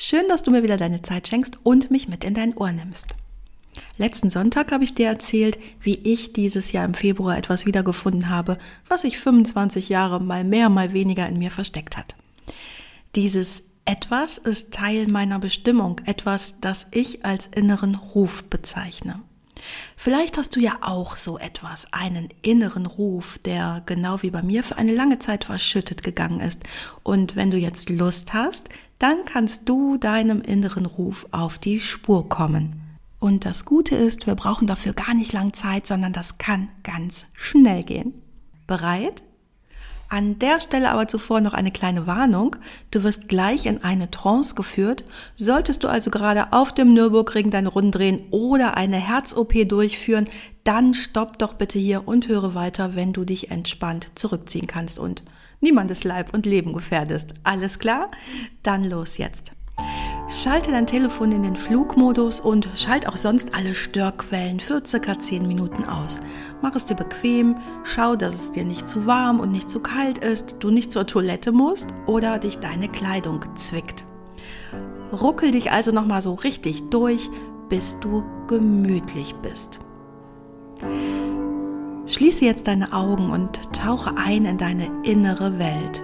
Schön, dass du mir wieder deine Zeit schenkst und mich mit in dein Ohr nimmst. Letzten Sonntag habe ich dir erzählt, wie ich dieses Jahr im Februar etwas wiedergefunden habe, was sich 25 Jahre mal mehr, mal weniger in mir versteckt hat. Dieses etwas ist Teil meiner Bestimmung, etwas, das ich als inneren Ruf bezeichne. Vielleicht hast du ja auch so etwas, einen inneren Ruf, der genau wie bei mir für eine lange Zeit verschüttet gegangen ist. Und wenn du jetzt Lust hast, dann kannst du deinem inneren Ruf auf die Spur kommen. Und das Gute ist, wir brauchen dafür gar nicht lang Zeit, sondern das kann ganz schnell gehen. Bereit? An der Stelle aber zuvor noch eine kleine Warnung. Du wirst gleich in eine Trance geführt. Solltest du also gerade auf dem Nürburgring deine Runden drehen oder eine Herz-OP durchführen, dann stopp doch bitte hier und höre weiter, wenn du dich entspannt zurückziehen kannst und niemandes Leib und Leben gefährdest. Alles klar? Dann los jetzt. Schalte dein Telefon in den Flugmodus und schalt auch sonst alle Störquellen für circa 10 Minuten aus. Mach es dir bequem, schau, dass es dir nicht zu warm und nicht zu kalt ist, du nicht zur Toilette musst oder dich deine Kleidung zwickt. Ruckel dich also nochmal so richtig durch, bis du gemütlich bist. Schließe jetzt deine Augen und tauche ein in deine innere Welt.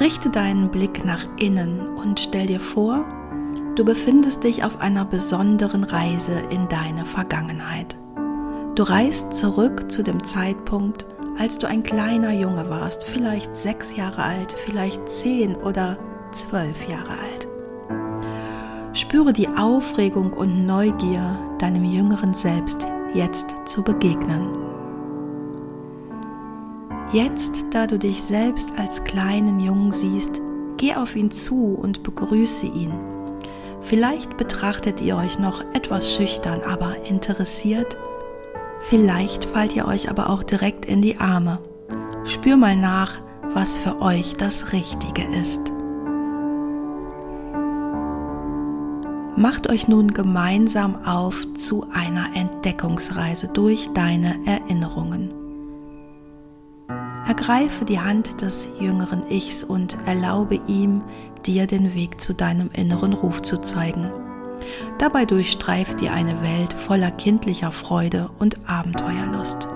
Richte deinen Blick nach innen und stell dir vor, du befindest dich auf einer besonderen Reise in deine Vergangenheit. Du reist zurück zu dem Zeitpunkt, als du ein kleiner Junge warst, vielleicht sechs Jahre alt, vielleicht zehn oder zwölf Jahre alt. Spüre die Aufregung und Neugier, deinem jüngeren Selbst jetzt zu begegnen. Jetzt, da du dich selbst als kleinen Jungen siehst, geh auf ihn zu und begrüße ihn. Vielleicht betrachtet ihr euch noch etwas schüchtern, aber interessiert. Vielleicht fallt ihr euch aber auch direkt in die Arme. Spür mal nach, was für euch das Richtige ist. Macht euch nun gemeinsam auf zu einer Entdeckungsreise durch deine Erinnerungen. Ergreife die Hand des jüngeren Ichs und erlaube ihm, dir den Weg zu deinem inneren Ruf zu zeigen. Dabei durchstreift dir eine Welt voller kindlicher Freude und Abenteuerlust.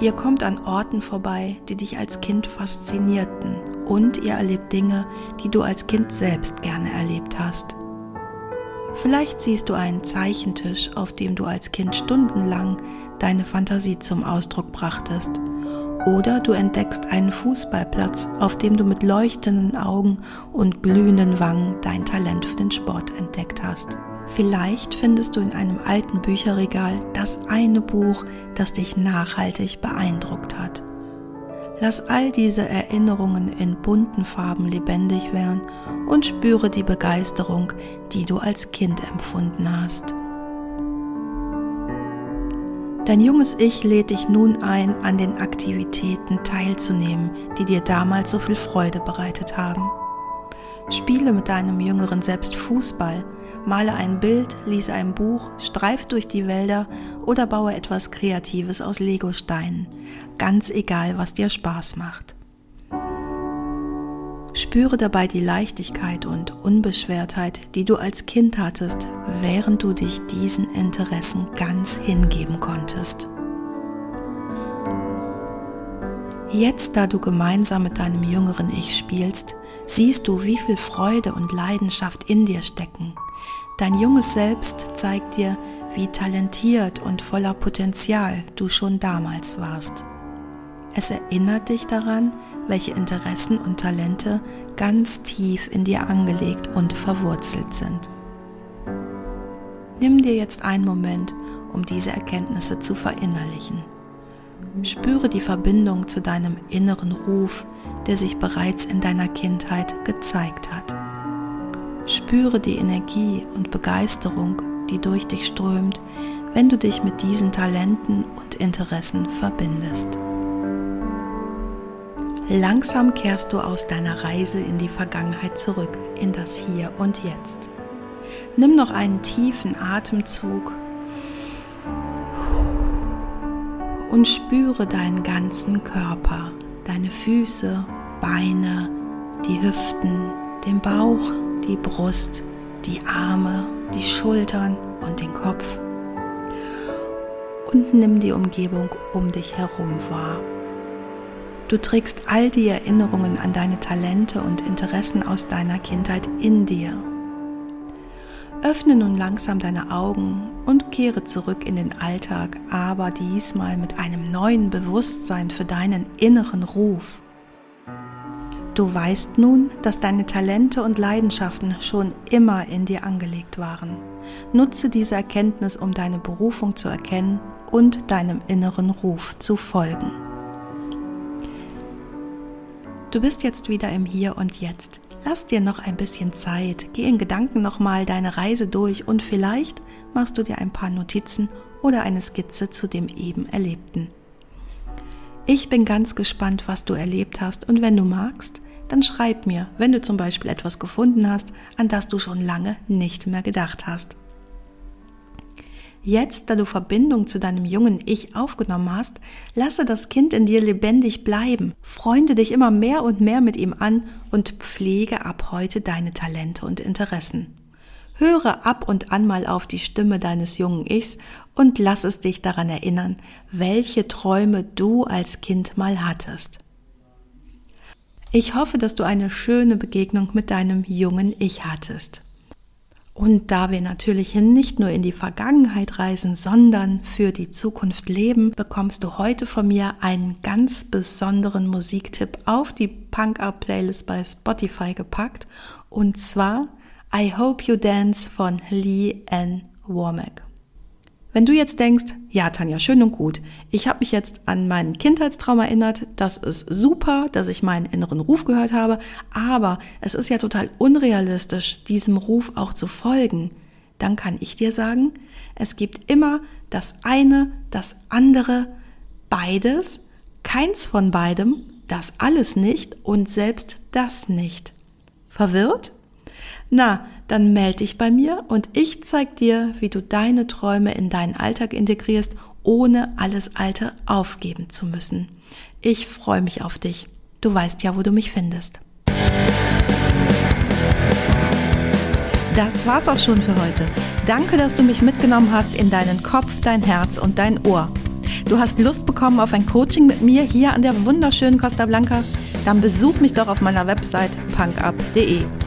Ihr kommt an Orten vorbei, die dich als Kind faszinierten und ihr erlebt Dinge, die du als Kind selbst gerne erlebt hast. Vielleicht siehst du einen Zeichentisch, auf dem du als Kind stundenlang deine Fantasie zum Ausdruck brachtest. Oder du entdeckst einen Fußballplatz, auf dem du mit leuchtenden Augen und glühenden Wangen dein Talent für den Sport entdeckt hast. Vielleicht findest du in einem alten Bücherregal das eine Buch, das dich nachhaltig beeindruckt hat. Lass all diese Erinnerungen in bunten Farben lebendig werden und spüre die Begeisterung, die du als Kind empfunden hast. Dein junges Ich lädt dich nun ein, an den Aktivitäten teilzunehmen, die dir damals so viel Freude bereitet haben. Spiele mit deinem jüngeren Selbst Fußball, male ein Bild, lies ein Buch, streif durch die Wälder oder baue etwas Kreatives aus Legosteinen. Ganz egal, was dir Spaß macht. Spüre dabei die Leichtigkeit und Unbeschwertheit, die du als Kind hattest, während du dich diesen Interessen ganz hingeben konntest. Jetzt, da du gemeinsam mit deinem jüngeren Ich spielst, siehst du, wie viel Freude und Leidenschaft in dir stecken. Dein junges Selbst zeigt dir, wie talentiert und voller Potenzial du schon damals warst. Es erinnert dich daran, welche Interessen und Talente ganz tief in dir angelegt und verwurzelt sind. Nimm dir jetzt einen Moment, um diese Erkenntnisse zu verinnerlichen. Spüre die Verbindung zu deinem inneren Ruf, der sich bereits in deiner Kindheit gezeigt hat. Spüre die Energie und Begeisterung, die durch dich strömt, wenn du dich mit diesen Talenten und Interessen verbindest. Langsam kehrst du aus deiner Reise in die Vergangenheit zurück, in das Hier und Jetzt. Nimm noch einen tiefen Atemzug und spüre deinen ganzen Körper, deine Füße, Beine, die Hüften, den Bauch, die Brust, die Arme, die Schultern und den Kopf. Und nimm die Umgebung um dich herum wahr. Du trägst all die Erinnerungen an deine Talente und Interessen aus deiner Kindheit in dir. Öffne nun langsam deine Augen und kehre zurück in den Alltag, aber diesmal mit einem neuen Bewusstsein für deinen inneren Ruf. Du weißt nun, dass deine Talente und Leidenschaften schon immer in dir angelegt waren. Nutze diese Erkenntnis, um deine Berufung zu erkennen und deinem inneren Ruf zu folgen. Du bist jetzt wieder im Hier und Jetzt. Lass dir noch ein bisschen Zeit, geh in Gedanken nochmal deine Reise durch und vielleicht machst du dir ein paar Notizen oder eine Skizze zu dem eben Erlebten. Ich bin ganz gespannt, was du erlebt hast und wenn du magst, dann schreib mir, wenn du zum Beispiel etwas gefunden hast, an das du schon lange nicht mehr gedacht hast. Jetzt, da du Verbindung zu deinem jungen Ich aufgenommen hast, lasse das Kind in dir lebendig bleiben, freunde dich immer mehr und mehr mit ihm an und pflege ab heute deine Talente und Interessen. Höre ab und an mal auf die Stimme deines jungen Ichs und lass es dich daran erinnern, welche Träume du als Kind mal hattest. Ich hoffe, dass du eine schöne Begegnung mit deinem jungen Ich hattest. Und da wir natürlich nicht nur in die Vergangenheit reisen, sondern für die Zukunft leben, bekommst du heute von mir einen ganz besonderen Musiktipp auf die Punk Up Playlist bei Spotify gepackt. Und zwar I Hope You Dance von Lee Ann Womack. Wenn du jetzt denkst, ja, Tanja, schön und gut, ich habe mich jetzt an meinen Kindheitstraum erinnert, das ist super, dass ich meinen inneren Ruf gehört habe, aber es ist ja total unrealistisch, diesem Ruf auch zu folgen, dann kann ich dir sagen, es gibt immer das eine, das andere, beides, keins von beidem, das alles nicht und selbst das nicht. Verwirrt? Na, dann melde dich bei mir und ich zeig dir, wie du deine Träume in deinen Alltag integrierst, ohne alles Alte aufgeben zu müssen. Ich freue mich auf dich. Du weißt ja, wo du mich findest. Das war's auch schon für heute. Danke, dass du mich mitgenommen hast in deinen Kopf, dein Herz und dein Ohr. Du hast Lust bekommen auf ein Coaching mit mir hier an der wunderschönen Costa Blanca? Dann besuch mich doch auf meiner Website punkup.de.